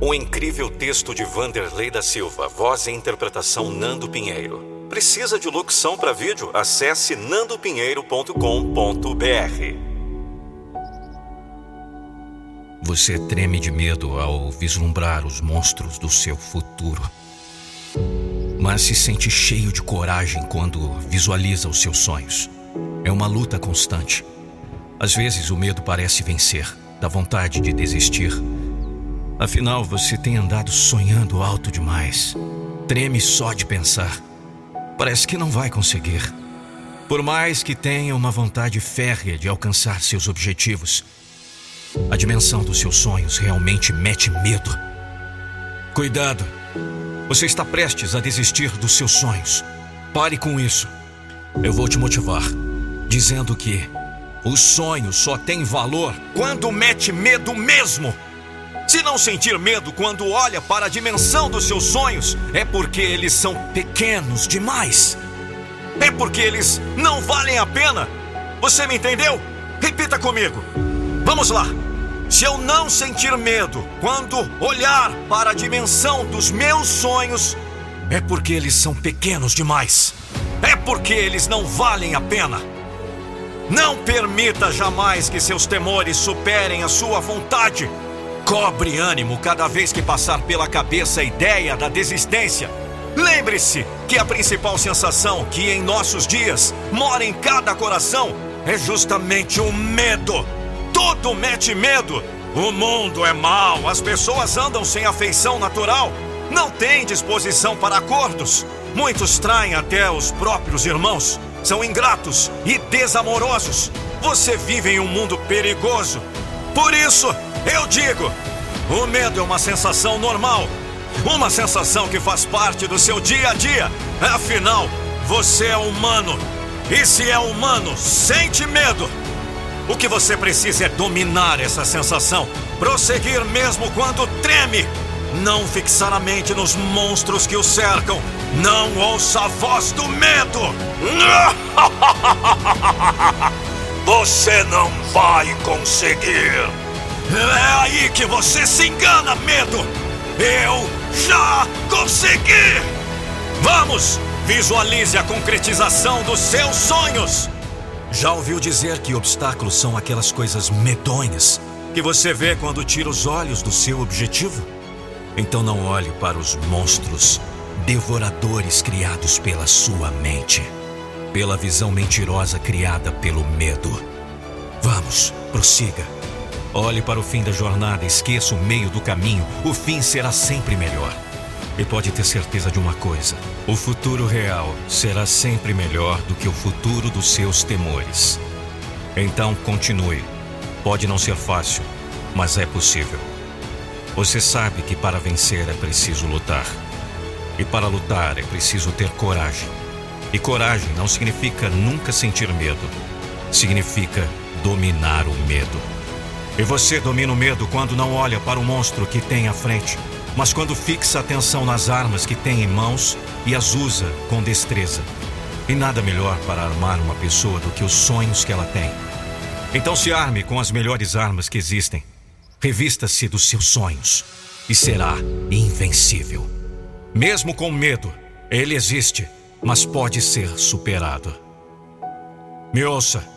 O incrível texto de Vanderlei da Silva, voz e interpretação Nando Pinheiro. Precisa de locução para vídeo? Acesse nandopinheiro.com.br. Você treme de medo ao vislumbrar os monstros do seu futuro. Mas se sente cheio de coragem quando visualiza os seus sonhos. É uma luta constante. Às vezes o medo parece vencer, dá vontade de desistir Afinal, você tem andado sonhando alto demais. Treme só de pensar. Parece que não vai conseguir. Por mais que tenha uma vontade férrea de alcançar seus objetivos, a dimensão dos seus sonhos realmente mete medo. Cuidado! Você está prestes a desistir dos seus sonhos. Pare com isso. Eu vou te motivar, dizendo que o sonho só tem valor quando mete medo mesmo. Se não sentir medo quando olha para a dimensão dos seus sonhos, é porque eles são pequenos demais. É porque eles não valem a pena. Você me entendeu? Repita comigo. Vamos lá. Se eu não sentir medo quando olhar para a dimensão dos meus sonhos, é porque eles são pequenos demais. É porque eles não valem a pena. Não permita jamais que seus temores superem a sua vontade. Cobre ânimo cada vez que passar pela cabeça a ideia da desistência. Lembre-se que a principal sensação que em nossos dias mora em cada coração é justamente o medo. Tudo mete medo. O mundo é mau, as pessoas andam sem afeição natural, não têm disposição para acordos. Muitos traem até os próprios irmãos, são ingratos e desamorosos. Você vive em um mundo perigoso. Por isso, eu digo: o medo é uma sensação normal, uma sensação que faz parte do seu dia a dia. Afinal, você é humano. E se é humano, sente medo. O que você precisa é dominar essa sensação, prosseguir mesmo quando treme. Não fixar a mente nos monstros que o cercam. Não ouça a voz do medo. Você não vai conseguir. É aí que você se engana, medo! Eu já consegui! Vamos! Visualize a concretização dos seus sonhos! Já ouviu dizer que obstáculos são aquelas coisas medonhas que você vê quando tira os olhos do seu objetivo? Então não olhe para os monstros devoradores criados pela sua mente, pela visão mentirosa criada pelo medo. Vamos, prossiga. Olhe para o fim da jornada, esqueça o meio do caminho, o fim será sempre melhor. E pode ter certeza de uma coisa: o futuro real será sempre melhor do que o futuro dos seus temores. Então continue. Pode não ser fácil, mas é possível. Você sabe que para vencer é preciso lutar. E para lutar é preciso ter coragem. E coragem não significa nunca sentir medo, significa dominar o medo. E você domina o medo quando não olha para o monstro que tem à frente, mas quando fixa atenção nas armas que tem em mãos e as usa com destreza. E nada melhor para armar uma pessoa do que os sonhos que ela tem. Então se arme com as melhores armas que existem. Revista-se dos seus sonhos e será invencível. Mesmo com medo, ele existe, mas pode ser superado. Me ouça.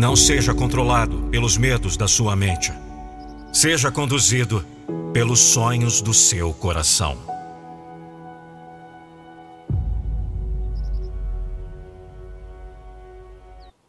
Não seja controlado pelos medos da sua mente. Seja conduzido pelos sonhos do seu coração.